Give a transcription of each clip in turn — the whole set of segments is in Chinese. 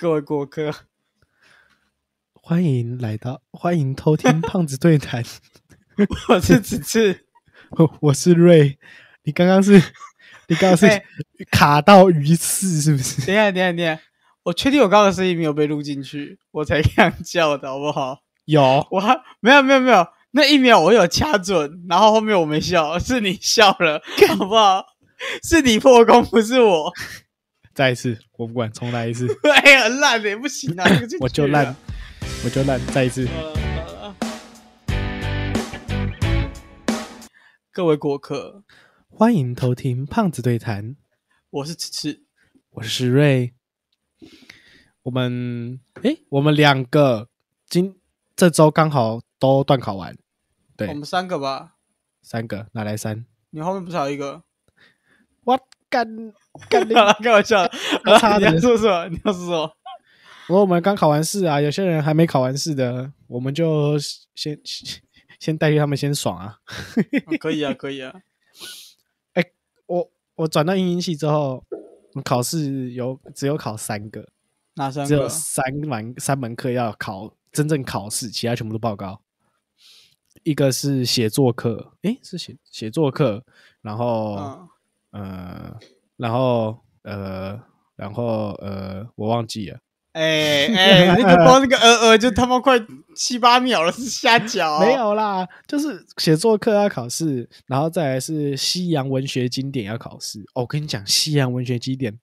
各位过客，欢迎来到，欢迎偷听胖子对谈。我是子次，我我是瑞。你刚刚是，你刚刚是哎卡到鱼刺是不是？等一下，等一下，等一下，我确定我刚刚的声音没有被录进去，我才这样叫的，好不好？有，我还没有，没有，没有，那一秒我有掐准，然后后面我没笑，是你笑了，好不好？是你破功，不是我。再一次，我不管，重来一次，哎，很烂的，不行啊，这个我就烂，我就烂，再一次。各位过客，欢迎偷听胖子对谈，我是此次，我是石瑞。我们诶，我们两个今这周刚好都断考完，对我们三个吧，三个哪来三？你后面不是还有一个？我干干 了，开玩笑你说什么？你要说什么？我们刚考完试啊，有些人还没考完试的，我们就先先代替他们先爽啊。哦可以啊，可以啊。我我转到英音系之后，考试有只有考三个，只有哪三个？三门三门课要考真正考试，其他全部都报告。一个是写作课，诶，是写写作课，然后、嗯，呃，然后呃，然后呃，我忘记了。哎哎，你的光那个呃呃，就他妈快七八秒了，是瞎讲。没，有啦，就是写作课要考试，然后再来是西洋文学经典要考试。哦，我跟你讲，西洋文学经典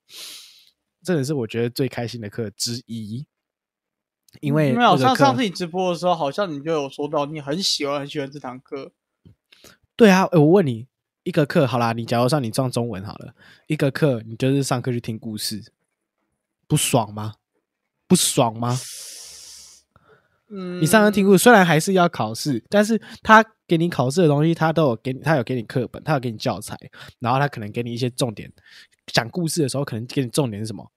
真的是我觉得最开心的课之一，因为没有那个课上次你直播的时候，好像你就有说到你很喜欢很喜欢这堂课。对啊，我问你，一个课好啦，你假如上你上中文好了，一个课你就是上课去听故事，不爽吗？不爽吗？嗯，你上课听故事，虽然还是要考试，但是他给你考试的东西，他都有给你，他有给你课本，他有给你教材，然后他可能给你一些重点。讲故事的时候，可能给你重点是什么？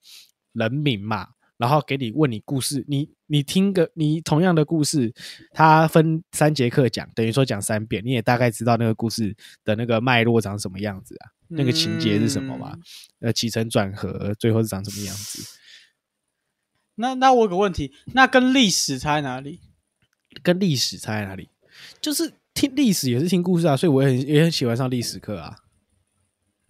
人名嘛，然后给你问你故事，你你听个你同样的故事，他分三节课讲，等于说讲三遍，你也大概知道那个故事的那个脉络长什么样子啊，那个情节是什么嘛？嗯呃，起承转合，最后是长什么样子？那那我有个问题，那跟历史差在哪里？跟历史差在哪里？就是听历史也是听故事啊，所以我也很也很喜欢上历史课啊。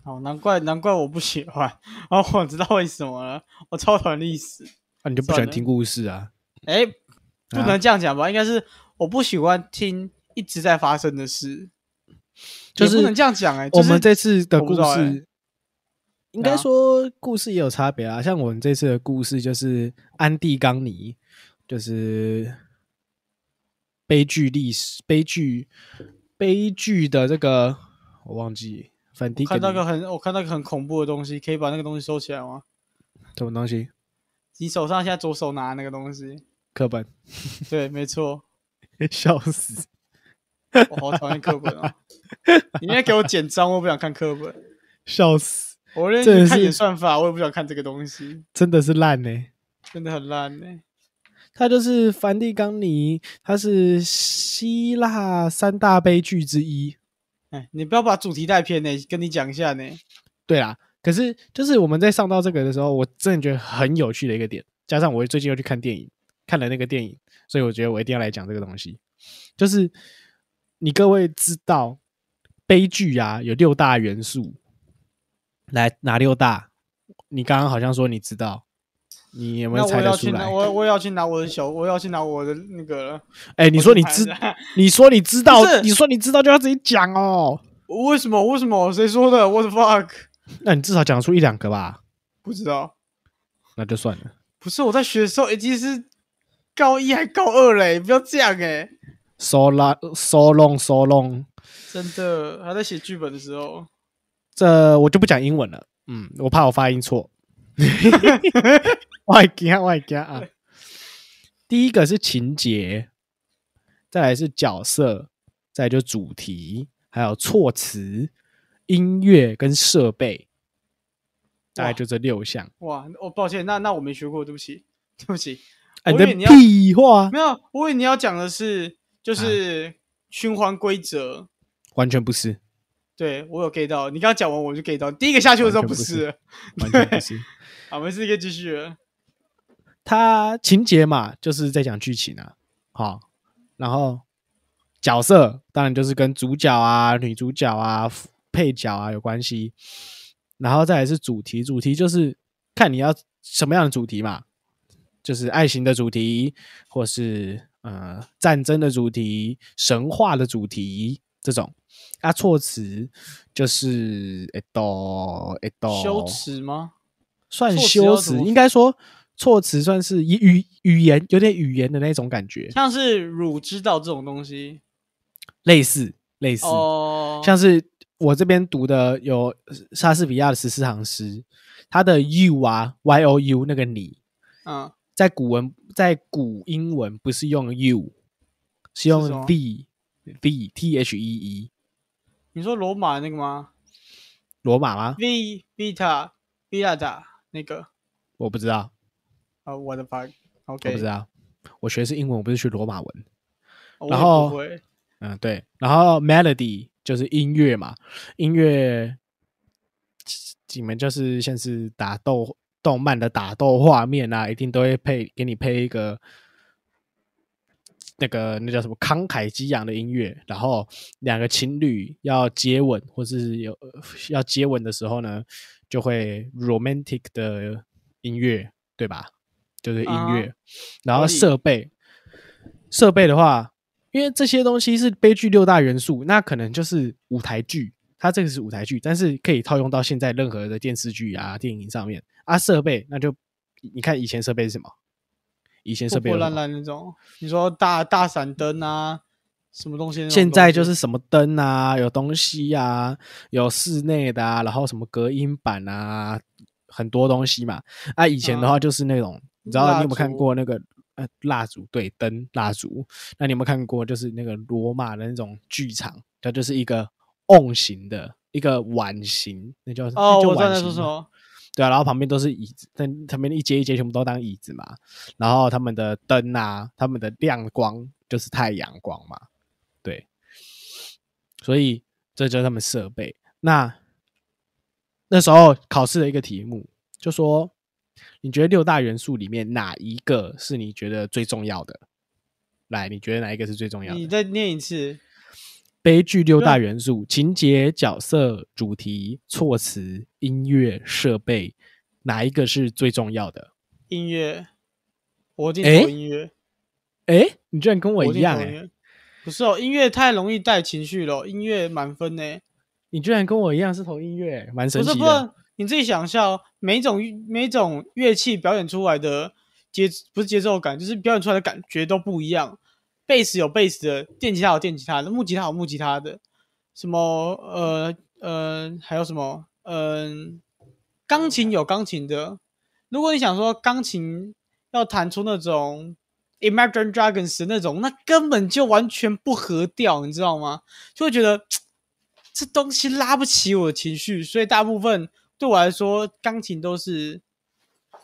哦，难怪难怪我不喜欢。哦，我知道为什么了，我超讨厌历史。啊，你就不喜欢听故事啊？哎，不啊能这样讲吧？应该是我不喜欢听一直在发生的事，就是不能这样讲哎、我就是们这次的故事，应该说故事也有差别啊。像我们这次的故事就是安蒂冈尼，就是悲剧历史、悲剧、悲剧的这个我忘记，反我看到个很我看到个很恐怖的东西，可以把那个东西收起来吗？什么东西？你手上现在左手拿的那个东西，课本，对，没错，笑死！我好讨厌课本哦。你应该给我简章，我不想看课本。笑死！我认真看演算法，我也不想看这个东西，真的是烂呢、真的很烂呢、它就是梵蒂冈尼，它是希腊三大悲剧之一。哎，你不要把主题带偏呢、跟你讲一下呢。对啦，可是就是我们在上到这个的时候，我真的觉得很有趣的一个点，加上我最近又去看电影，看了那个电影，所以我觉得我一定要来讲这个东西。就是你各位知道，悲剧啊有六大元素，来哪六大？你刚刚好像说你知道，你有没有猜得出来要，？我我也要去拿我的小，我要去拿我的那个了。哎、你说你知你说你知道，你说你知道就要自己讲哦。为什么？为什么？谁说的？What the fuck？那你至少讲出一两个吧，不知道。那就算了。不是我在学的时候已经是高一还高二嘞，不要这样哎、so long so long so long，真的还在写剧本的时候，这我就不讲英文了。嗯，我怕我发音错。我还惊，我还惊啊！第一个是情节，再来是角色，再来就主题，还有措辞、音乐跟设备，大概就这六项。哇！我、抱歉，那那我没学过，对不起，对不起，哎，你要屁话，没有，我以为你要讲的是就是循环规则。完全不是，对我有 get 到，你刚刚讲完我就 get 到，第一个下去的时候不是完全不是。好，没事，可以继续了。它情节嘛，就是在讲剧情啊，好，然后角色当然就是跟主角啊、女主角啊、副配角啊有关系，然后再来是主题，主题就是看你要什么样的主题嘛，就是爱情的主题，或是呃战争的主题、神话的主题这种。啊，措辞就是诶多诶多羞耻吗？算措辞修辞，要怎么应该说措辞算是语语语言有点语言的那种感觉，像是汝知道这种东西。类似类似，哦，像是我这边读的有莎士比亚的十四行诗，它的 you 啊 y o u 那个你，嗯，在古文在古英文不是用 you，是用 v v the the t h e e 你说罗马那个吗罗马吗？？V Vita Vita 那个我不知道，啊，我的 bug 我不知道，我学的是英文，我不是学罗马文。然后嗯，对。然后 melody 就是音乐嘛，音乐你们就是像是打斗动漫的打斗画面啊，一定都会配给你配一个那个那叫什么慷慨激昂的音乐，然后两个情侣要接吻或是有呃要接吻的时候呢，就会 romantic 的音乐，对吧？就是音啊乐，然后设备设备的话，因为这些东西是悲剧六大元素，那可能就是舞台剧，它这个是舞台剧，但是可以套用到现在任何的电视剧啊、电影上面啊。设备那就你看以前设备是什么？以前设备破烂烂那种。你说大大闪灯啊，什么东西东西？现在就是什么灯啊，有东西啊，有室内的啊，然后什么隔音板啊，很多东西嘛。啊，以前的话就是那种，你知道你有没有看过那个呃蜡烛？对，灯蜡烛。那你有没有看过就是那个罗马的那种剧场？它就是一个瓮形的，一个碗形，那叫哦，我知道碗形吗在说什么。对啊，然后旁边都是椅子，但旁边一节一节全部都当椅子嘛。然后他们的灯啊，他们的亮光就是太阳光嘛，对。所以这就是他们设备。那那时候考试的一个题目就说，你觉得六大元素里面哪一个是你觉得最重要的？来，你觉得哪一个是最重要的？你再念一次。悲剧六大元素：情节、角色、主题、措辞、音乐、设备，哪一个是最重要的？音乐，我一定诶投音乐。哎，你居然跟我我一样哎、不是哦，音乐太容易带情绪了，音乐满分呢。你居然跟我一样是投音乐，蛮神不是不奇的。是，你自己想一下哦，每一种每一种乐器表演出来的节不是节奏感，就是表演出来的感觉都不一样。贝斯有贝斯的，电吉他有电吉他的，木吉他有木吉他的，什么呃呃还有什么嗯、钢琴有钢琴的。如果你想说钢琴要弹出那种 Imagine Dragons 那种，那根本就完全不合调，你知道吗？就会觉得 这东西拉不起我的情绪，所以大部分对我来说，钢琴都是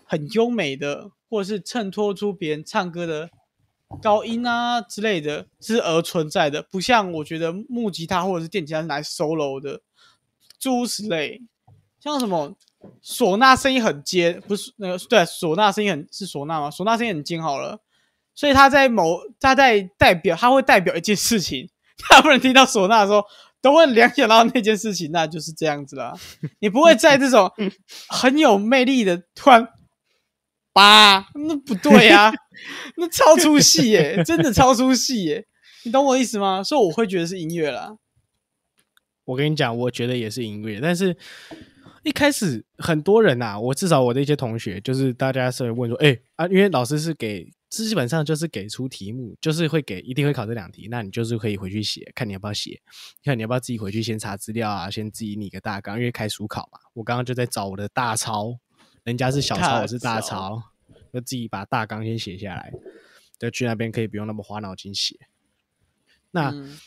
很优美的，或者是衬托出别人唱歌的高音啊之类的，是而存在的，不像我觉得木吉他或者是电吉他是来 solo 的，诸如此类，像什么唢呐声音很尖，不是那个对，唢呐声音很是唢呐吗？唢呐声音很尖好了，所以他在某他在代表他会代表一件事情，他不能听到唢呐的时候都会联想到那件事情，那就是这样子啦。你不会在这种 很有魅力的突然吧，那不对啊，那超出戏耶，真的超出戏耶，你懂我意思吗？所以我会觉得是音乐啦。我跟你讲，我觉得也是音乐，但是一开始很多人呐、我至少我的一些同学，就是大家是会问说，哎、啊，因为老师是给基本上就是给出题目，就是会给一定会考这两题，那你就是可以回去写，看你要不要写，看你要不要自己回去先查资料啊，先自己拟个大纲，因为开书考嘛。我刚刚就在找我的大抄，人家是小抄，我是大抄抄，就自己把大纲先写下来，就去那边可以不用那么花脑筋写。那、嗯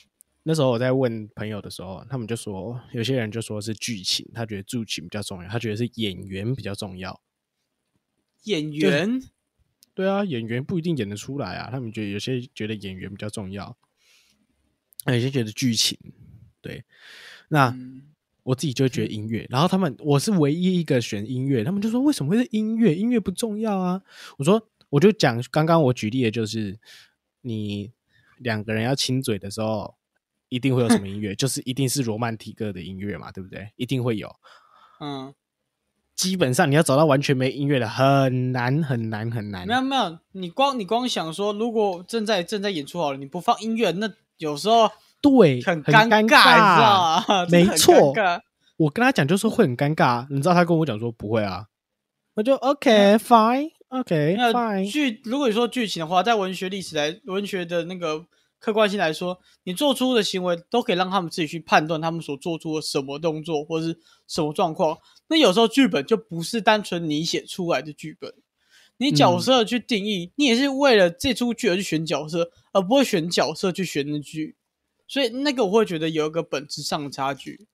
那时候我在问朋友的时候，他们就说，有些人就说是剧情，他觉得剧情比较重要，他觉得是演员比较重要。演员对啊，演员不一定演得出来啊，他们觉得有些觉得演员比较重要，那有些觉得剧情。对，那、嗯我自己就会觉得音乐，然后他们我是唯一一个选音乐，他们就说为什么会是音乐？音乐不重要啊？我说我就讲刚刚我举例的就是，你两个人要亲嘴的时候，一定会有什么音乐，就是一定是罗曼蒂克的音乐嘛，对不对？一定会有。嗯，基本上你要找到完全没音乐的，很难很难很难没。有没有，你光你光想说，如果正在正在演出好了，你不放音乐，那有时候对，很尴尴尬，你知道吗？没错我跟他讲就是会很尴尬，你知道他跟我讲说不会啊，我就 OK fine OK 那 fine，剧，如果你说剧情的话，在文学历史来文学的那个客观性来说，你做出的行为都可以让他们自己去判断他们所做出的什么动作或是什么状况。那有时候剧本就不是单纯你写出来的剧本，你角色去定义，你也是为了这出剧而去选角色，而不会选角色去选那剧。所以那个我会觉得有一个本质上的差距。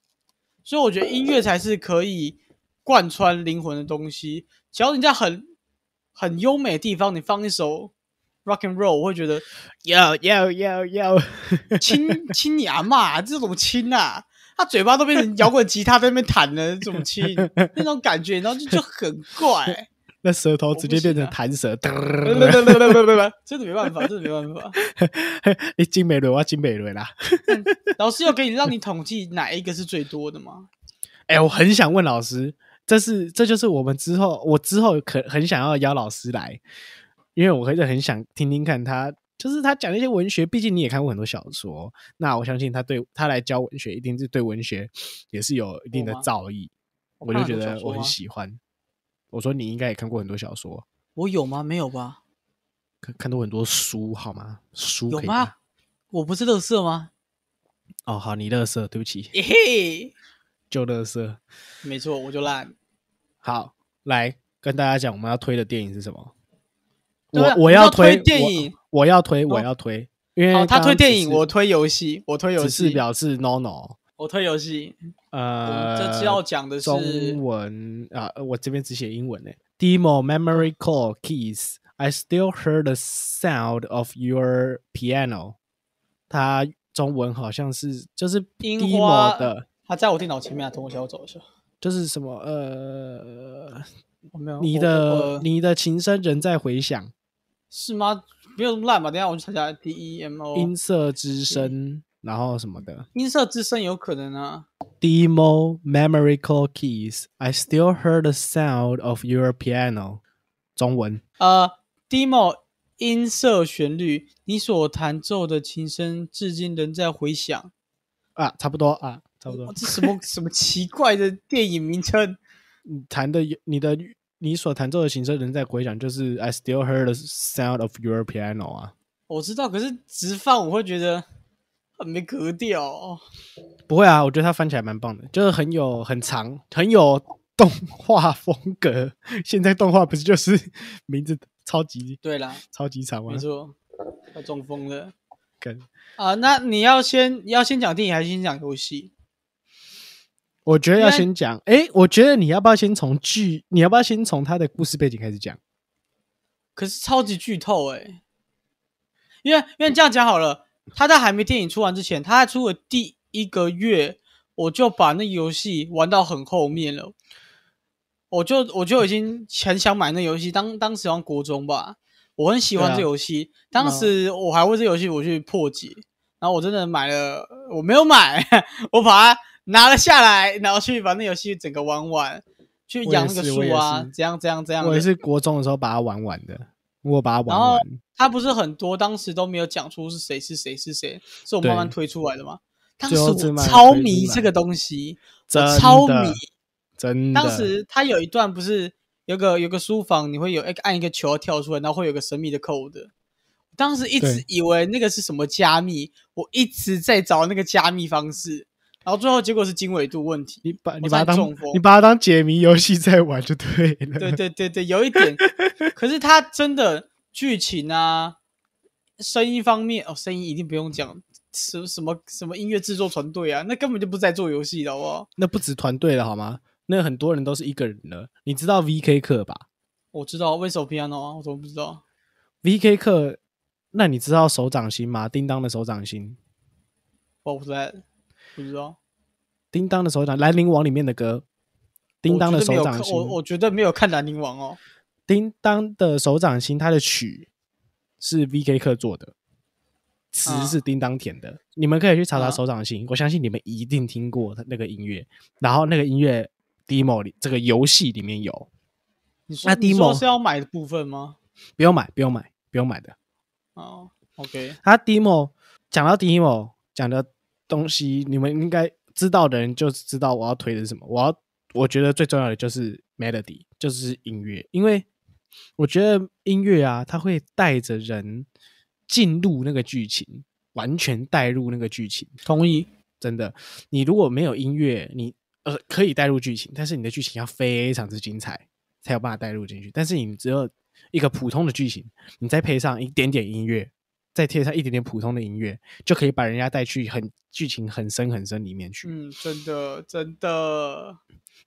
所以我觉得音乐才是可以贯穿灵魂的东西。只要你家很很优美的地方，你放一首 rock and roll，我会觉得要要要要，亲 亲你阿妈，这种亲啊，他嘴巴都变成摇滚吉他在那边弹了，这种亲那种感觉，然后就就很怪。那舌头直接变成弹舌，真的没办法，真的没办法。你金美伦，我要金美伦啦。老师有给你让你统计哪一个是最多的吗？哎、我很想问老师，这是这就是我们之后，我之后可很想要邀老师来，因为我会很想听听看他，就是他讲那些文学，毕竟你也看过很多小说，那我相信他对他来教文学，一定是对文学也是有一定的造诣，我就看觉得我很喜欢。我说你应该也看过很多小说，我有吗？没有吧？看看过很多书好吗？书可以有吗？我不是乐色吗？哦，好，你乐色，对不起，嘿嘿，就乐色。没错，我就烂。好，来跟大家讲我们要推的电影是什么？我我要推推电影我，要推，哦我要推，因为，他推电影，我推游戏，我推游戏只是戏，表示 no no。我推游戏。我呃，们这次要讲的是中文啊，呃我这边只写英文呢。Demo memory call keys. I still heard the sound of your piano. 它中文好像是就是樱 demo 花的，他在我电脑前面啊，等我一下，我走一下。就是什么呃，我没有你的你的琴声仍在回响，是吗？没有那么烂吧？等下我去查查 D E M O 音色之声，然后什么的。音色之声有可能啊。Demo memory call keys. I still heard the sound of your piano. 中文呃，demo 音色旋律，你所弹奏的琴声至今仍在回响。啊，差不多啊，差不多哇。这什么 什么奇怪的电影名称？你弹的你的你所弹奏的琴声仍在回响，就是 I still heard the sound of your piano 啊。我知道，可是直放我会觉得很没格调哦。不会啊，我觉得它翻起来蛮棒的，就是很有很长，很有动画风格。现在动画不是就是 名字超级对啦，超级长吗没？错，要中风了跟啊！那你要先要先讲电影还是先讲游戏？我觉得要先讲，诶，我觉得你要不要先从剧，你要不要先从他的故事背景开始讲？可是超级剧透哎、因为因为这样讲好了，他在还没电影出完之前，他在出的第一个月，我就把那游戏玩到很后面了，我就我就已经很想买那游戏，当当时好像国中吧，我很喜欢这游戏，当时我还为这游戏我去破解，然后我真的买了，我没有买，我把它拿了下来，然后去把那游戏整个玩完，去养那个树啊是，怎样怎样怎样的，我也是国中的时候把它玩完的，我把它玩然后完。他不是很多，当时都没有讲出是谁是谁是谁，是我慢慢推出来的嘛。当时我超迷这个东西，超迷。真的，当时他有一段不是有个有个书房，你会有按一个球跳出来，然后会有个神秘的 code。当时一直以为那个是什么加密，我一直在找那个加密方式，然后最后结果是经纬度问题。你把你把它当你把它当解谜游戏在玩就对了。对对对对，有一点。可是它真的剧情啊，声音方面哦，声音一定不用讲，什什么什么音乐制作团队啊，那根本就不是在做游戏的，好不好？那不止团队了好吗？那很多人都是一个人的。你知道 VK 课吧我知道为什么 piano 啊，我怎么不知道？？VK 课，那你知道手掌心吗？叮当的手掌心，我不在，不知道。叮当的手掌，兰陵王里面的歌，叮当的手掌心。我我绝对没有看兰陵王哦。叮当的手掌心，它的曲是 V.K. 课做的，词啊是叮当填的。你们可以去查查啊手掌心，我相信你们一定听过他那个音乐。然后那个音乐 demo 里，这个游戏里面有，你说那 demo 是要买的部分吗？不用买，不用买，不用买的。哦，OK，它 demo 讲到 demo 讲的东西，你们应该知道的人就知道我要推的是什么。我要我觉得最重要的就是 melody，就是音乐，因为我觉得音乐啊，它会带着人进入那个剧情，完全带入那个剧情。同意。真的，你如果没有音乐，你呃可以带入剧情，但是你的剧情要非常之精彩，才有办法带入进去。但是你只有一个普通的剧情，你再配上一点点音乐，再贴上一点点普通的音乐，就可以把人家带去很剧情很深很深里面去。嗯，真的真的，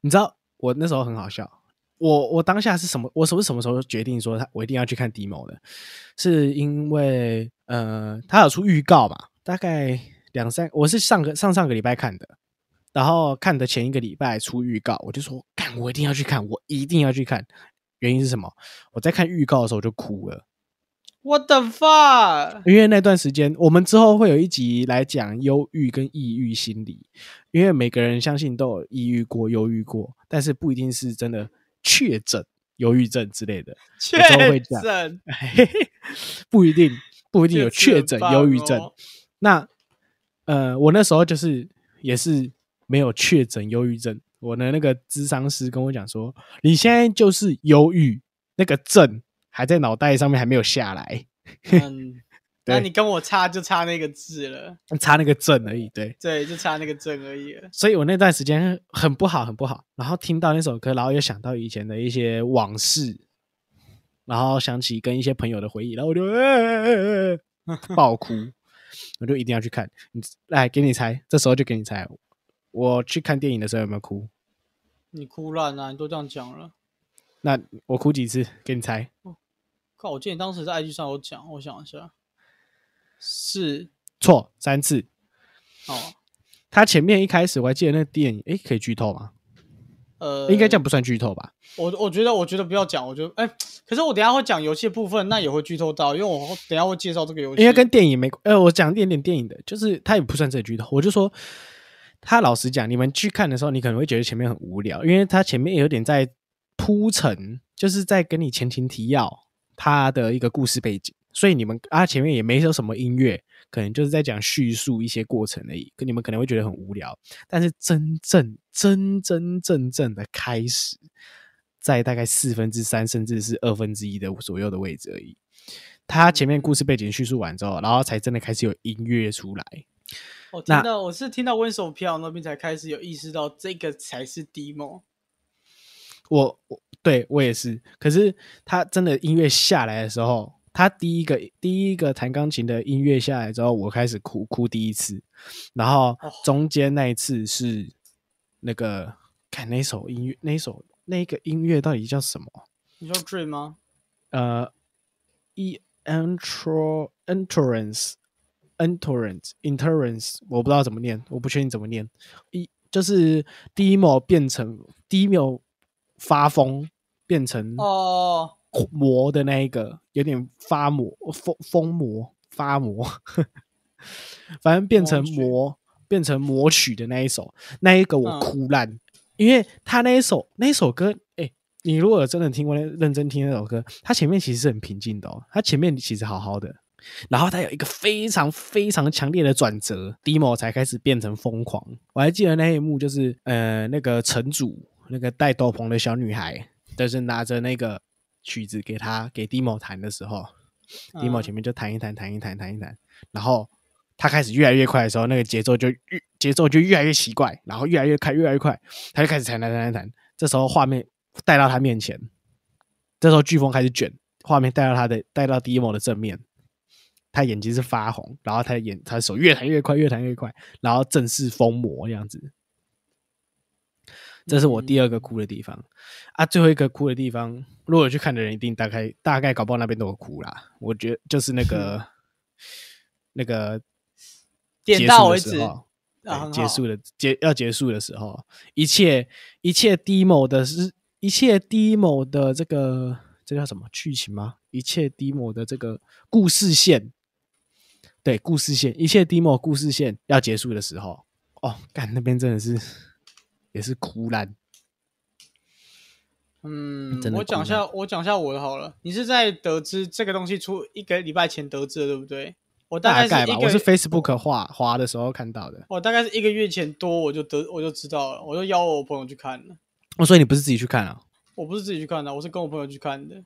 你知道我那时候很好笑，我我当下是什么？我什么什么时候决定说他我一定要去看 demo 的？是因为呃，他有出预告嘛？大概两三，我是上个上上个礼拜看的，然后看的前一个礼拜出预告，我就说干，我一定要去看，我一定要去看。原因是什么？我在看预告的时候就哭了。What the fuck？因为那段时间，我们之后会有一集来讲忧郁跟抑郁心理，因为每个人相信都有抑郁过、忧郁过，但是不一定是真的确诊忧郁症之类的，确诊，不一定不一定有确诊忧郁症。哦那呃，我那时候就是也是没有确诊忧郁症，我的那个咨商师跟我讲说，你现在就是忧郁，那个症还在脑袋上面还没有下来，嗯，那你跟我差就差那个字了，差那个证而已，对。对，就差那个正而已了。所以我那段时间很不好，很不好。然后听到那首歌，然后又想到以前的一些往事，然后想起跟一些朋友的回忆，然后我就、呃呃呃呃 爆哭，我就一定要去看。你来给你猜，这时候就给你猜，我去看电影的时候有没有哭？你哭烂啊！你都这样讲了。那我哭几次？给你猜，靠，我记得你当时在 IG 上有讲，我想一下，是错三次。哦，他前面一开始我还记得那个电影，诶，可以剧透吗？呃，应该这样不算剧透吧？我我觉得，我觉得不要讲，我觉得，哎、可是我等一下会讲游戏的部分，那也会剧透到，因为我等一下会介绍这个游戏。因为跟电影没关，呃，我讲一点点电影的，就是它也不算这剧透。我就说，他老实讲，你们去看的时候，你可能会觉得前面很无聊，因为他前面有点在铺陈，就是在跟你前情提要他的一个故事背景，所以你们啊前面也没有什么音乐，可能就是在讲叙述一些过程而已，可你们可能会觉得很无聊。但是真正真真正正的开始，在大概四分之三甚至是二分之一的左右的位置而已。他前面故事背景叙述完之后，然后才真的开始有音乐出来。我听到我是听到温手票那边才开始有意识到这个才是 demo。我我对我也是，可是他真的音乐下来的时候，他第一个第一个弹钢琴的音乐下来之后，我开始哭哭第一次，然后哦中间那一次是那个看那首音乐，那首那个音乐到底叫什么？你说 Dream 吗？呃，e entro entrance entrance entrance，我不知道怎么念，我不确定怎么念。一就是 demo 变成 demo 发疯变成哦，魔的那一个，有点发魔疯疯魔发魔，反正变成魔变成魔曲的那一首，那一个我嗯。哭烂，因为他那一首那一首歌，哎、你如果真的听过那认真听那首歌，他前面其实是很平静的哦，它前面其实好好的，然后他有一个非常非常强烈的转折，demo 才开始变成疯狂。我还记得那一幕，就是呃那个城主那个戴斗篷的小女孩，就是拿着那个曲子给他给 demo 弹的时候、d e m o 嗯前面就弹一弹弹一弹弹一弹，然后他开始越来越快的时候，那个节奏就越节奏就越来越奇怪，然后越来越快越来越快，他就开始弹弹弹弹弹，这时候画面带到他面前，这时候飓风开始卷，画面带到他的带到 demo 的正面。他眼睛是发红，然后他的眼，他的手越弹越快，越弹越快，然后正式疯魔这样子。这是我第二个哭的地方、啊，最后一个哭的地方，如果有去看的人一定大概大概搞不好那边都有哭啦。我觉得就是那个 那个点到为止结束的结要结束的时候，一切一切 demo 的是一切 demo 的这个这叫什么？剧情吗？一切 demo 的这个故事线，对，故事线，一切 demo 故事线要结束的时候，哦，干那边真的是也是哭烂。嗯我讲一下，我讲一下我的好了。你是在得知这个东西出一个礼拜前得知的，对不对？我大概吧，我是 Facebook 画滑的时候看到的。我大概是一个月前多我就得我就知道了，我就邀我朋友去看了。哦，所以你不是自己去看啊？我不是自己去看的，我是跟我朋友去看的。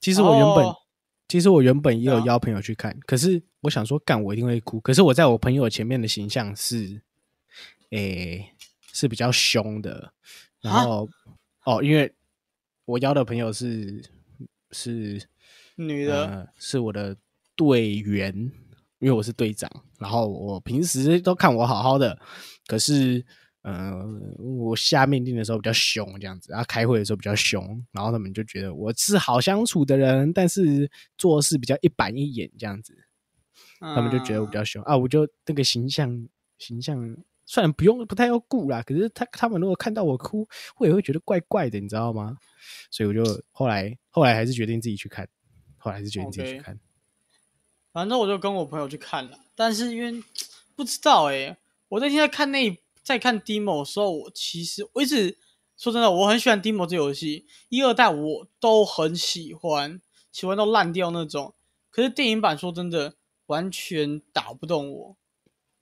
其实我原本，哦其实我原本也有邀朋友去看，可是我想说，干我一定会哭。可是我在我朋友前面的形象是，诶、是比较凶的。然啊后，哦，因为我邀的朋友是是女的，呃，是我的队员，因为我是队长。然后我平时都看我好好的，可是，呃，我下命令的时候比较凶，这样子，然后开会的时候比较凶，然后他们就觉得我是好相处的人，但是做事比较一板一眼这样子，他们就觉得我比较较凶、啊。我就那个形象形象。虽然不用不太要顾啦，可是他他们如果看到我哭，我也会觉得怪怪的，你知道吗？所以我就后来后来还是决定自己去看，后来还是决定自己去看。反正我就跟我朋友去看了，但是因为不知道哎、我那天在看那在看 demo 的时候，我其实我一直说真的，我很喜欢 demo 这游戏，一二代我都很喜欢，喜欢到烂掉那种。可是电影版说真的完全打不动我，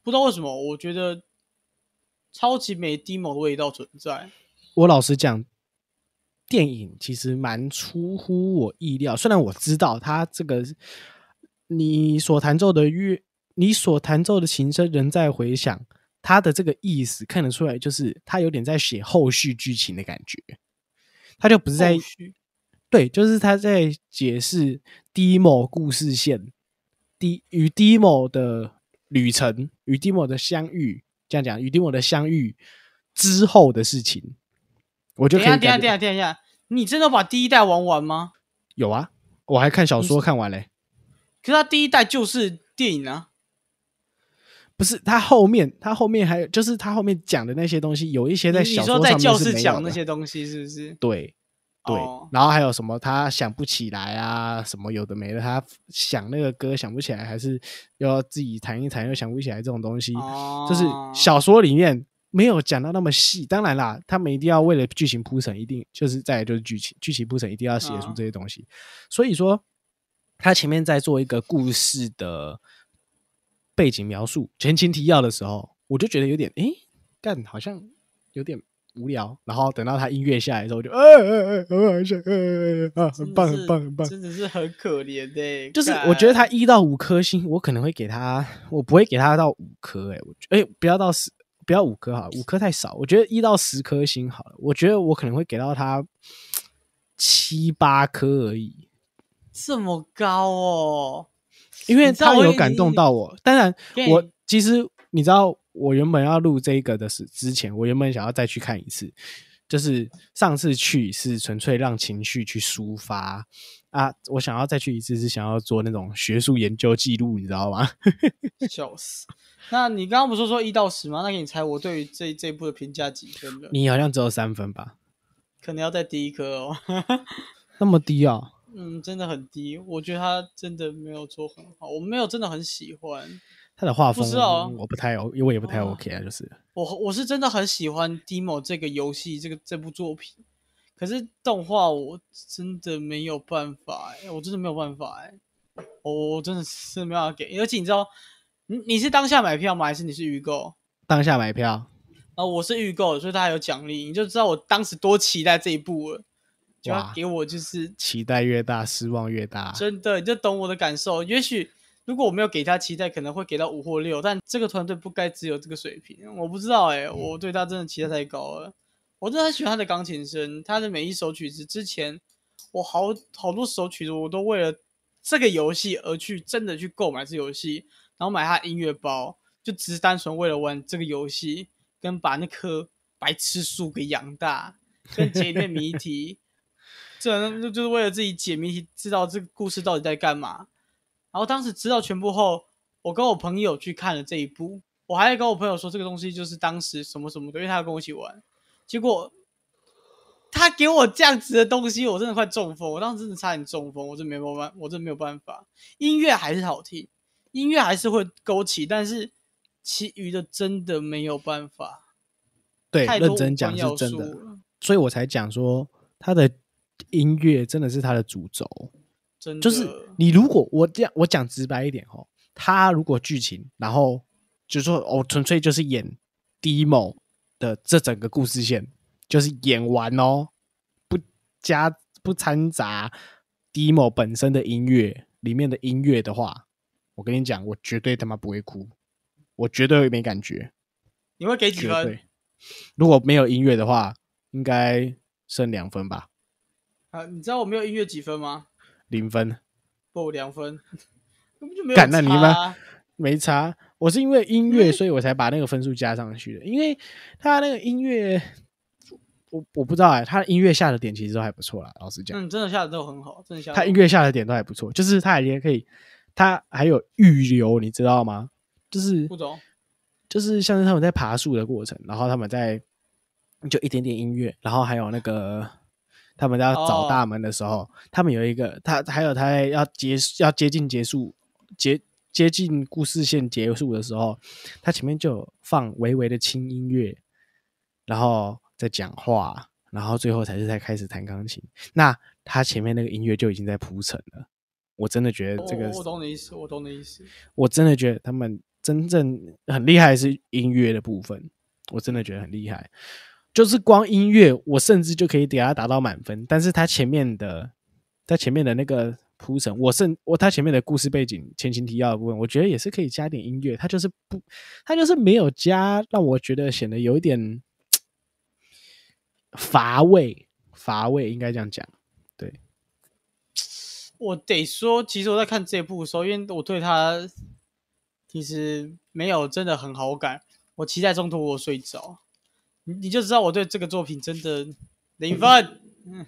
不知道为什么，我觉得超级没 demo 的味道存在。我老实讲，电影其实蛮出乎我意料。虽然我知道它这个你所弹奏的乐，你所弹奏的琴声仍在回响，它的这个意思看得出来，就是它有点在写后续剧情的感觉。它就不是在对，就是他在解释 demo 故事线，d 与 demo 的旅程，与 demo 的相遇，这样讲，与 demo 的相遇之后的事情，我就等一下，等一下，等一下，等一下，你真的把第一代玩完吗？有啊，我还看小说看完嘞，可是他第一代就是电影啊。不是他后面，他后面还有，就是他后面讲的那些东西，有一些在小说上面说在教是没有的室讲那些东西是不是？对对，哦然后还有什么他想不起来啊，什么有的没的，他想那个歌想不起来，还是要自己弹一弹又想不起来这种东西，哦，就是小说里面没有讲到那么细。当然啦，他们一定要为了剧情铺陈，一定就是再来就是剧情，剧情铺陈一定要写出嗯这些东西。所以说，他前面在做一个故事的背景描述、前情提要的时候，我就觉得有点诶，干好像有点无聊。然后等到他音乐下来的时候，我就呃呃呃，很好笑，呃呃呃啊，很棒，很棒，很棒。真的是很可怜的、就是我觉得他一到五颗星，我可能会给他，我不会给他到五颗，哎，我觉哎、不要到十，不要五颗好了，五颗太少，我觉得一到十颗星好了，我觉得我可能会给到他七八颗而已，这么高哦，因为他有感动到我。当然我其实你知道，我原本要录这个的是之前，我原本想要再去看一次，就是上次去是纯粹让情绪去抒发啊，我想要再去一次是想要做那种学术研究记录，你知道吗？笑死。那你刚刚不是说一到十吗？那给你猜我对于这这一部的评价几分了？你好像只有三分吧？可能要再低一颗哦。那么低啊、嗯，真的很低，我觉得他真的没有做很好，我没有真的很喜欢。他的画风不知道啊我不太 O，我也不太哦 OK 啊，就是我我是真的很喜欢 Demo 这个游戏，这个这部作品。可是动画我真的没有办法、欸，我真的没有办法、欸，我我真的是没办法给。而且你知道，你你是当下买票吗？还是你是预购？当下买票，啊，我是预购的，所以它还有奖励，你就知道我当时多期待这一部了。就要给我就是期待越大，失望越大。真的，你就懂我的感受。也许如果我没有给他期待，可能会给到五或六，但这个团队不该只有这个水平。我不知道哎、我对他真的期待太高了。我真的很喜欢他的钢琴声，他的每一首曲子。之前我好好多首曲子，我都为了这个游戏而去真的去购买这游戏，然后买他音乐包，就只是单纯为了玩这个游戏，跟把那棵白痴树给养大，跟解一遍谜题。这就就是为了自己解谜题，知道这个故事到底在干嘛。然后当时知道全部后，我跟我朋友去看了这一部，我还跟我朋友说这个东西就是当时什么什么的，因为他要跟我一起玩。结果他给我这样子的东西，我真的快中风。我当时真的差点中风，我真没有办，我真没有办法。音乐还是好听，音乐还是会勾起，但是其余的真的没有办法。对，认真讲是真的，所以我才讲说他的音乐真的是他的主轴。就是你如果我这样我讲直白一点哦，他如果剧情，然后就说哦，纯粹就是演 demo 的这整个故事线，就是演完哦，不加不掺杂 demo 本身的音乐里面的音乐的话，我跟你讲，我绝对他妈不会哭，我绝对没感觉，你会给几分？对。如果没有音乐的话，应该剩两分吧，啊，你知道我没有音乐几分吗？零分。不，两分，根本就没有干那你差妈啊没差，我是因为音乐，嗯所以我才把那个分数加上去的。因为他那个音乐，我我不知道哎、他音乐下的点其实都还不错啦。老实讲，嗯，真的下的都很好，真的下他音乐下的点都还不错，就是他也可以，他还有预留，你知道吗？就是不懂。就是像是他们在爬树的过程，然后他们在就一点点音乐，然后还有那个他们要找哦大门的时候，他们有一个他还有他在要结要接近结束接接近故事线结束的时候，他前面就放微微的轻音乐，然后在讲话，然后最后才是才开始弹钢琴。那他前面那个音乐就已经在铺陈了。我真的觉得这个我我懂你意思，我懂你意思。我真的觉得他们真正很厉害的是音乐的部分，我真的觉得很厉害。就是光音乐，我甚至就可以给他达到满分。但是他前面的，在前面的那个铺陈，我甚我他前面的故事背景、前情提要的部分，我觉得也是可以加点音乐。他就是不，他就是没有加，让我觉得显得有一点 乏味，乏味应该这样讲。对我得说，其实我在看这部的时候，因为我对他其实没有真的很好感，我期待中途我睡着，你你就知道我对这个作品真的零分，嗯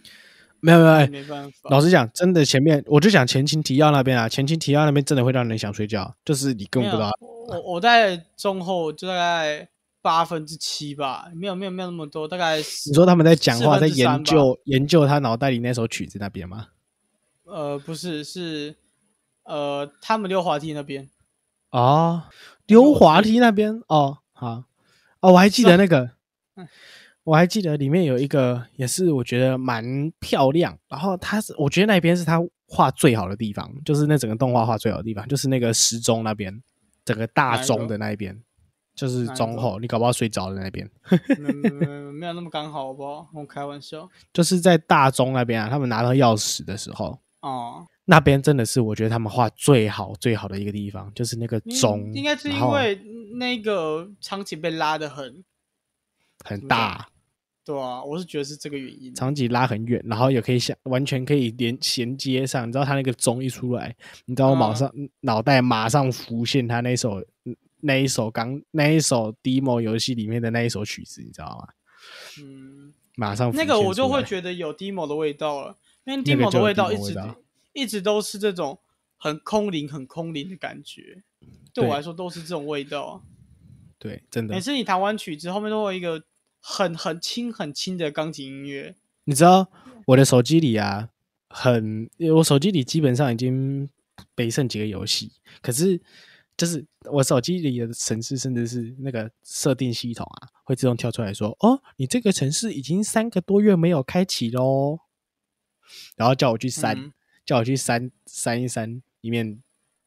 没有没有，哎没办法。老实讲，真的前面我就讲前情提要那边啊，前情提要那边真的会让人想睡觉，就是你根本不知道。我我在中后就大概八分之七吧，没有没有没有那么多，大概你说他们在讲话，在研究研究他脑袋里那首曲子那边吗？呃不是是呃他们溜滑梯那边，哦，溜滑梯那边哦，好哦，我还记得那个嗯，我还记得里面有一个也是我觉得蛮漂亮，然后他是我觉得那边是他画最好的地方，就是那整个动画画最好的地方，就是那个时钟那边，整个大钟的那一边，就是钟后，你搞不好睡着的那边。没有那么刚好，好不好？我开玩笑就是在大钟那边啊，他们拿到钥匙的时候，哦。那边真的是我觉得他们画最好最好的一个地方，就是那个钟，应该是因为那个场景被拉的很，很大，对啊，我是觉得是这个原因。场景拉很远，然后也可以想完全可以连衔接上。你知道他那个钟一出来，你知道我马上、脑袋马上浮现他那首那一首刚那一首 demo 游戏里面的那一首曲子，你知道吗？嗯，马上浮那个我就会觉得有 demo 的味道了，因为 demo 的味道一直道一直都是这种很空灵、很空灵的感觉，对对我来说都是这种味道。对，真的每。次你弹完曲子，后面都会有一个很很轻很轻的钢琴音乐。你知道我的手机里啊，很我手机里基本上已经没剩几个游戏，可是就是我手机里的城市，甚至是那个设定系统啊，会自动跳出来说：“哦，你这个城市已经三个多月没有开启喽。”然后叫我去删，嗯叫我去删删一删，以免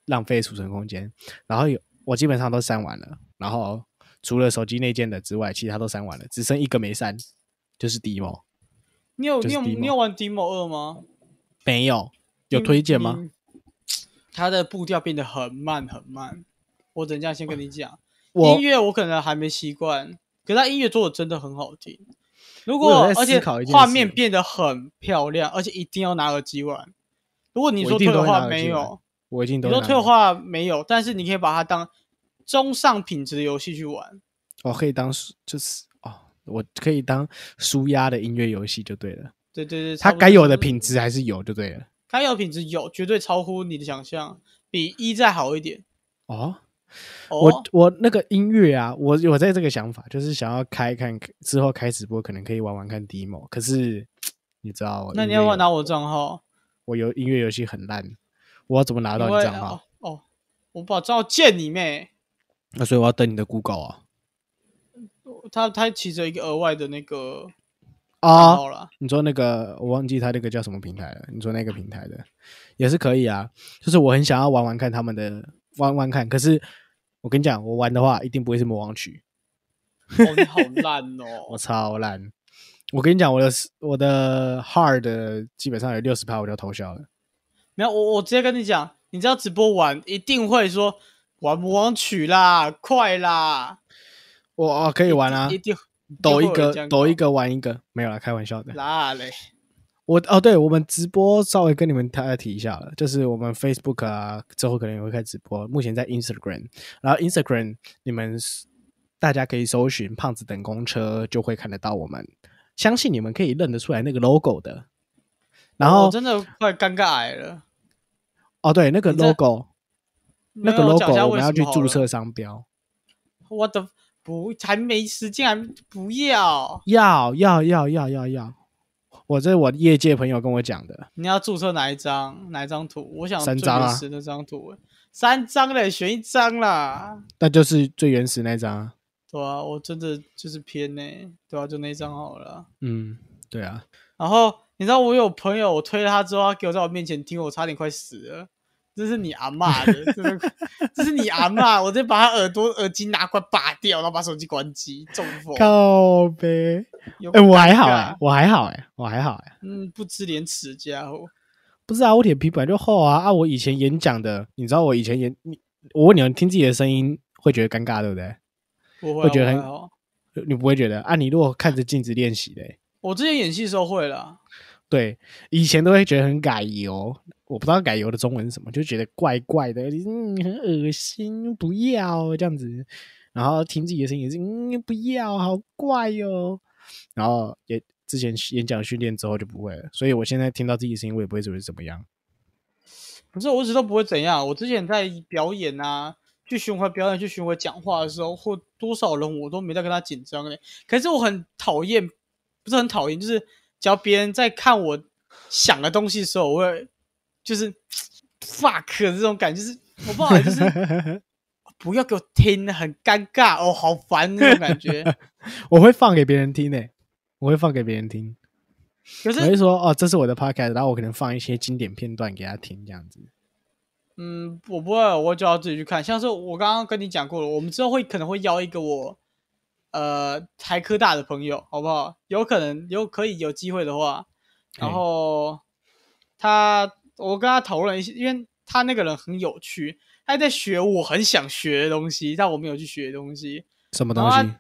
浪费储存空间。然后有我基本上都删完了，然后除了手机内建的之外，其他都删完了，只剩一个没删，就是 demo。就是你有你有你有玩 demo 二吗？没有，有推荐吗？你？它的步调变得很慢很慢，我等一下先跟你讲。音乐我可能还没习惯，可是它音乐做的真的很好听。如果而且画面变得很漂亮，而且一定要拿耳机玩。如果你说退的话没有，我已经都你说退的话没有，但是你可以把它当中上品质的游戏去玩。我可以当舒就是哦，我可以当舒压的音乐游戏就对了。对对对，它该有的品质还是有就对了。该有品质有，绝对超乎你的想象，比一再好一点。哦，我哦，我那个音乐啊，我我在这个想法，就是想要开看之后开直播，可能可以玩玩看 demo。可是你知道，那你要不要拿我账号？我有音乐游戏很烂，我要怎么拿到你账号？哦哦，我把账号借你妹。那所以我要等你的 Google 啊他他其实有一个额外的那个啊！你说那个我忘记他那个叫什么平台了？你说那个平台的也是可以啊，就是我很想要玩玩看他们的玩玩看，可是我跟你讲，我玩的话一定不会是魔王曲，哦，你好烂哦 我哦。超烂。我跟你讲，我的我的 hard 基本上有六十趴我就偷笑了。没有，我我直接跟你讲，你知道直播玩一定会说玩魔王曲啦，快啦，我哦可以玩啊一，定抖一个抖一搞个玩一个，没有啦，开玩笑的。啦嘞。我哦，对，我们直播稍微跟你们大家提一下了，就是我们 Facebook 啊，之后可能也会开直播，目前在 Instagram，然后 Instagram 你们大家可以搜寻“胖子等公车”，就会看得到我们。相信你们可以认得出来那个 logo 的。然后我真的快尴尬癌了。哦，对，那个 logo，那个 logo 我们要去注册商标，我的不还没时间，还不要。要要要要要要。我这是我业界朋友跟我讲的，你要注册哪一张？哪一张图？我想三张啊那张图，三张嘞，选一张啦。那就是最原始那张啊。对啊，我真的就是偏呢、对啊，就那张好了啊。嗯，对啊，然后你知道我有朋友，我推了他之后，他给我在我面前听，我差点快死了。这是你阿嬷的，这是 这是你阿嬷，我直接把他耳朵耳机拿过来拔掉，然后把手机关机，中风。靠呗。有哎、我还好尴尬哎、我还好哎、我还好哎、嗯，不知廉耻的家伙。不是啊，我脸皮本来就厚啊啊！我以前演讲的，你知道我以前演你，我问你们听自己的声音会觉得尴尬对不对？不会、啊，会觉得很你不会觉得啊？你如果看着镜子练习嘞，我之前演戏的时候会啦，对，以前都会觉得很改油，我不知道改油的中文是什么，就觉得怪怪的，嗯，很恶心，不要这样子。然后听自己的声音也是，嗯，不要，好怪哟、然后也之前演讲训练之后就不会了，所以我现在听到自己的声音，我也不会觉得怎么样。可是我一直都不会怎样。我之前在表演啊，去巡回表演、去巡回讲话的时候，或多少人我都没在跟他紧张嘞。可是我很讨厌，不是很讨厌，就是只要别人在看我想的东西的时候，我会就是 fuck 的这种感觉，就是我不知道，就是 不要给我听，很尴尬哦，好烦那种感觉。我会放给别人听诶、我会放给别人听。可是我会说哦，这是我的 podcast，然后我可能放一些经典片段给他听，这样子。嗯，我不会，我就要自己去看。像是我刚刚跟你讲过了，我们之后会可能会邀一个我呃台科大的朋友，好不好？有可能有可以有机会的话，然嘿后他我跟他讨论一些，因为他那个人很有趣，他在学我很想学的东西，但我没有去学的东西。什么东西？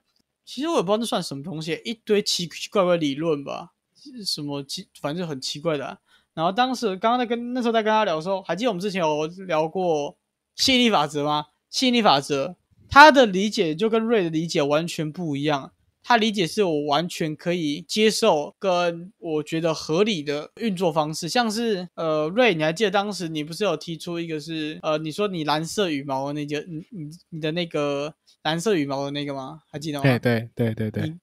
其实我也不知道那算什么东西，一堆奇奇怪怪理论吧，是什么奇，反正就很奇怪的啊、然后当时刚刚在跟那时候在跟他聊的时候，还记得我们之前有聊过吸引力法则吗？吸引力法则，他的理解就跟瑞的理解完全不一样。他理解是我完全可以接受，跟我觉得合理的运作方式，像是呃瑞，你还记得当时你不是有提出一个是呃，你说你蓝色羽毛的那个，你你你的那个蓝色羽毛的那个吗？还记得吗？对对对对对，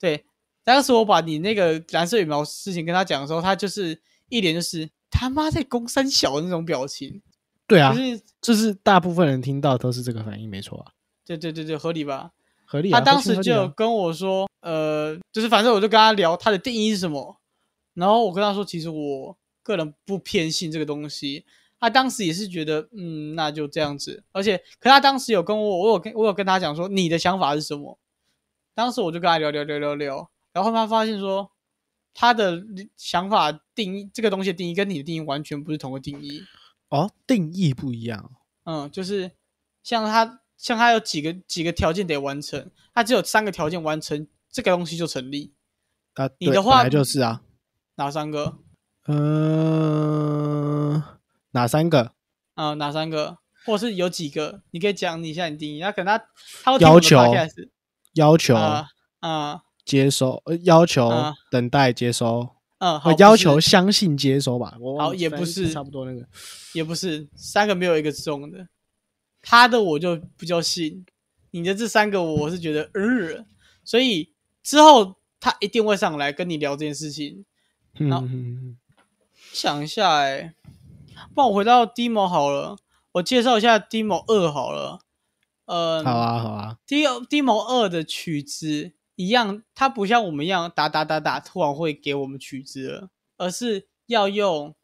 对，当时我把你那个蓝色羽毛事情跟他讲的时候，他就是一脸就是他妈在攻三小的那种表情，对啊就，是就是大部分人听到都是这个反应，没错啊，对对对对，合理吧？合理啊。他当时就有跟我说，呃，就是反正我就跟他聊他的定义是什么，然后我跟他说，其实我个人不偏信这个东西。他当时也是觉得，嗯，那就这样子。而且，可他当时有跟我，我有跟我有跟他讲说，你的想法是什么？当时我就跟他聊聊聊聊聊，然后他发现说，他的想法定义这个东西的定义跟你的定义完全不是同个定义。哦，定义不一样。嗯，就是像他，像他有几个几个条件得完成，他只有三个条件完成，这个东西就成立。啊，你的话本来就是啊。哪三个？嗯、哪三个？啊、哪三个？或是有几个？你可以讲你一下你定义。那可能他要求要求、啊啊接收，呃要求、啊等待接收，嗯，好呃，要求相信接收吧。我好也不是差不多那个。也不是三个没有一个是中的。他的我就比较信，你的这三个我是觉得嗯，所以之后他一定会上来跟你聊这件事情。嗯想一下、欸，不然我回到 demo 好了，我介绍一下 demo 二好了。呃，好啊好啊，D demo 二的曲子一样，它不像我们一样打打打打，突然会给我们曲子了，而是要用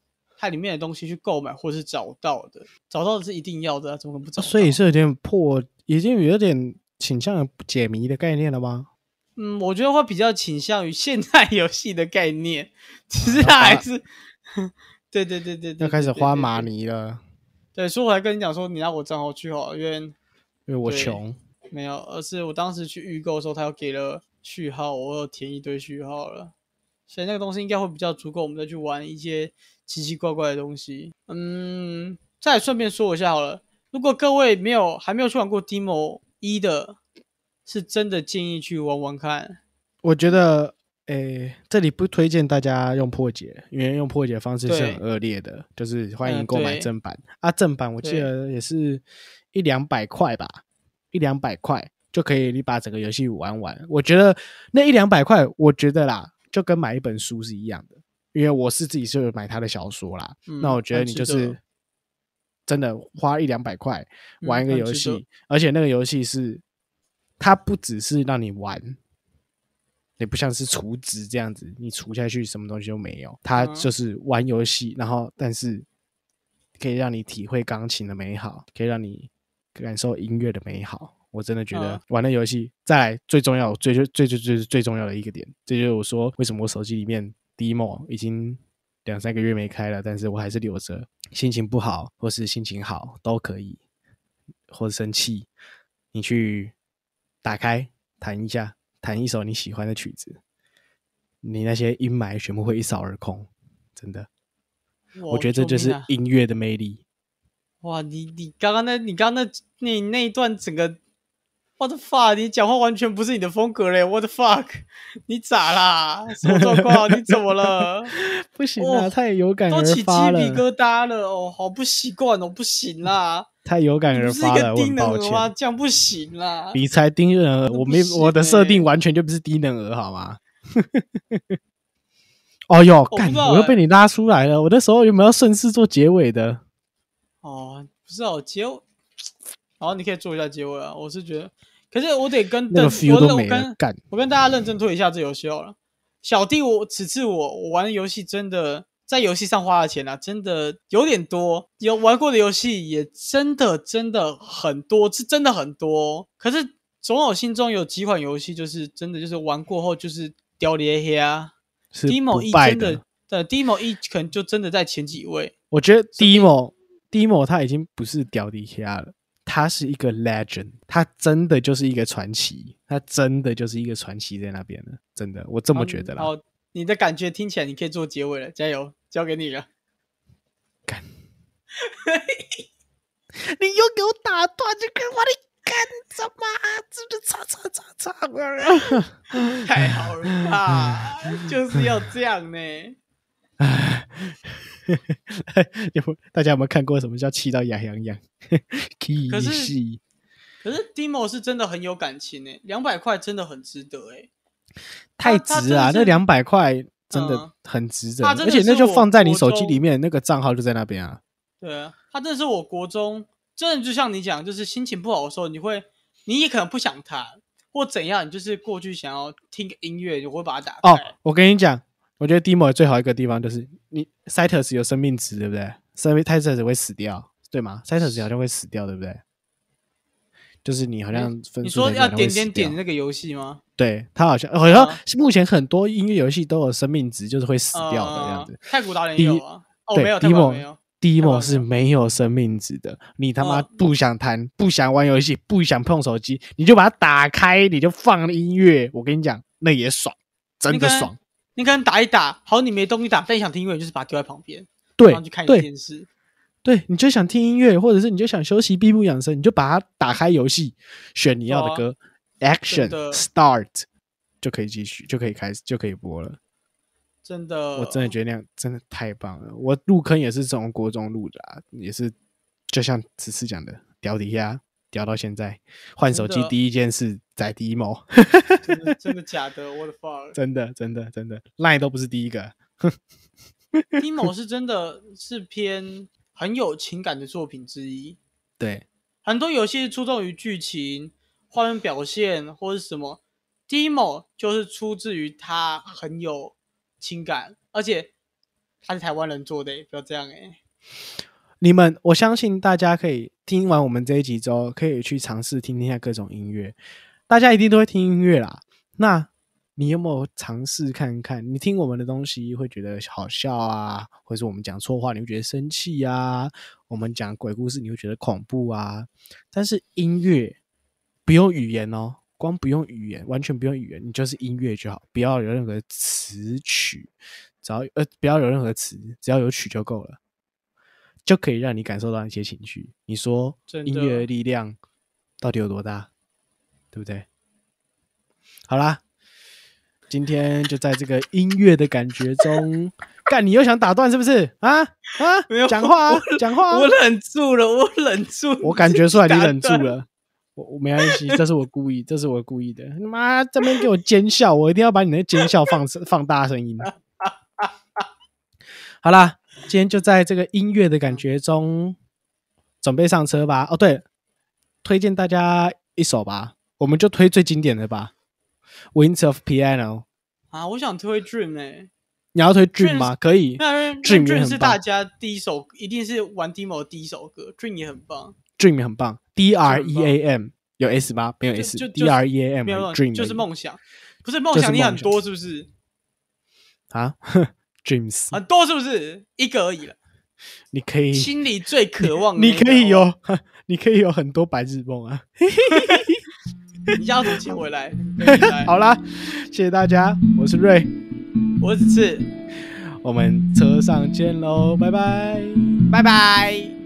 它里面的东西去购买或是找到的，找到的是一定要的、啊，怎么可能不找到？所以是有点破，已经有点倾向于解谜的概念了吗？嗯，我觉得会比较倾向于现代游戏的概念，只是它还是，对对对对对，要开始花马对泥了，对，所以我还跟你讲说，你让我账号去好了，因为因为我穷。没有，而是我当时去预购的时候，他又给了序号，我有填一堆序号了，所以那个东西应该会比较足够，我们再去玩一些奇奇怪怪的东西。嗯，再顺便说一下好了，如果各位没有还没有去玩过 Demo 一的，是真的建议去玩玩看。我觉得，诶，这里不推荐大家用破解，因为用破解的方式是很恶劣的，就是欢迎嗯购买正版、啊。正版我记得也是一两百块吧，一两百块就可以你把整个游戏玩完。我觉得那一两百块，我觉得啦，就跟买一本书是一样的，因为我是自己是有买他的小说啦。嗯那我觉得你就是真的花一两百块嗯玩一个游戏，而且那个游戏是它不只是让你玩，也不像是储值这样子，你储下去什么东西都没有，它嗯就是玩游戏，然后但是可以让你体会钢琴的美好，可以让你感受音乐的美好。我真的觉得嗯玩的游戏，再来最重要、最最最最最最重要的一个点，这就是我说为什么我手机里面 demo 已经两三个月没开了，但是我还是留着。心情不好或是心情好都可以，或者生气，你去打开弹一下，弹一首你喜欢的曲子，你那些阴霾全部会一扫而空。真的，我觉得这就是音乐的魅力。哇，你你刚刚那，你刚刚那那那一段整个，what the fuck，你讲话完全不是你的风格嘞，what the fuck，你咋啦？什么状况？你怎么了？不行啊，哦太有感而都起鸡，皮疙瘩了哦，好不习惯哦，不行啦，太有感而发了，我抱能儿吗？歉。这样不行啦。你才低能儿，我没我的设欸定完全就不是低能儿，好吗？哦哟，干！我又被你拉出来了。我那时候有没有顺势做结尾的？哦，不是哦，结尾，好，你可以做一下结尾啊。我是觉得，可是我得跟那个邓 feel 我都没了我跟，干！我跟大家认真推一下这游戏好了。小弟我此次我我玩的游戏真的在游戏上花的钱啊，真的有点多。有玩过的游戏也真的真的很多，是真的很多。可是总有心中有几款游戏，就是真的就是玩过后就是掉咧黑啊。是 Demo 不一真败的。对 Demo 一可能就真的在前几位。我觉得 Demo Demo 他已经不是屌迪虾了，他是一个 legend，他真的就是一个传奇，他真的就是一个传奇在那边了，真的，我这么觉得啦。好，你的感觉听起来你可以做结尾了，加油，交给你了。你又给我打断，这个我你干什么？这就唱唱唱唱啊！太好了吧，就是要这样呢。有大家有没有看过什么叫气到牙痒痒？可是气可是 Demo 是真的很有感情诶，两百块真的很值得诶。太值啊！那两百块真的嗯很值得，而且那就放在你手机里面，那个账号就在那边啊。对啊，他真的是我国中，真的就像你讲，就是心情不好的时候，你会，你也可能不想弹或怎样，你就是过去想要听个音乐，你会把它打开。哦，我跟你讲，我觉得 Demo 最好一个地方就是你 Citus 有生命值，对不对？生命 Citus 会死掉，对吗？Citus 好像会死掉，对不对？就是你好像分你数在说要点点点那个游戏吗？对它好像好像啊目前很多音乐游戏都有生命值，就是会死掉的这样子呃。太古达人有啊，哦对没有，太古达人 Demo 没有。Demo 是没有生命值的，你他妈嗯不想弹、不想玩游戏、不想碰手机，你就把它打开，你就放音乐。我跟你讲，那也爽，真的爽。你可能打一打，好，你没东西打，但你想听音乐，就是把它丢在旁边，对然后去看一对电视。对，你就想听音乐，或者是你就想休息、闭目养神，你就把它打开游戏，选你要的歌、a c t i o 啊真 n Start，就可以继续，就可以开始，就可以播了。真的，我真的觉得那样真的太棒了。我入坑也是从国中入的啊，也是就像此次讲的屌底下，屌到现在，换手机第一件事在 demo，真的真的假的？我的 fuck！真的真的真的，line 都不是第一个。Demo 是真的是偏很有情感的作品之一。对，很多游戏注重于剧情、画面表现或是什么，Demo 就是出自于他很有情感，而且他是台湾人做的欸，不要这样哎、你们，我相信大家可以听完我们这一集之后，可以去尝试听听下各种音乐。大家一定都会听音乐啦。那你有没有尝试看看？你听我们的东西会觉得好笑啊，或者是我们讲错话你会觉得生气啊？我们讲鬼故事你会觉得恐怖啊？但是音乐不用语言哦，光不用语言，完全不用语言，你就是音乐就好，不要有任何词曲，只要呃不要有任何词，只要有曲就够了。就可以让你感受到一些情绪。你说音乐的力量到底有多大，对不对？好啦，今天就在这个音乐的感觉中，干你又想打断是不是？啊啊没有啊，讲话啊，讲话啊我！忍住了，我忍住，我感觉出来你忍住。了。我我没关系，这是我故意，这是我故意的。你妈这边给我奸笑，我一定要把你的奸笑放 放大声音。好啦，今天就在这个音乐的感觉中，准备上车吧。哦，对了，推荐大家一首吧，我们就推最经典的吧，《Winds of Piano》。啊，我想推 Dream 哎、你要推 Dream 吗？可以那 Dream Dream 是大家第一首，一定是玩 Demo 的第一首歌，Dream 也很棒。，Dream 也很棒，D R E A M 有 S 吗？没有 S，就 D R E A M 没有，Dream 就是梦想，不是梦想，你很多是不是？啊，Dreams，很多是不是？一个而已了。你可以心里最渴望的你那个可以哦，有，你可以有很多白日梦啊！你要怎么接 回来？好啦，谢谢大家，我是瑞，我只是我们车上见喽，拜拜。拜拜。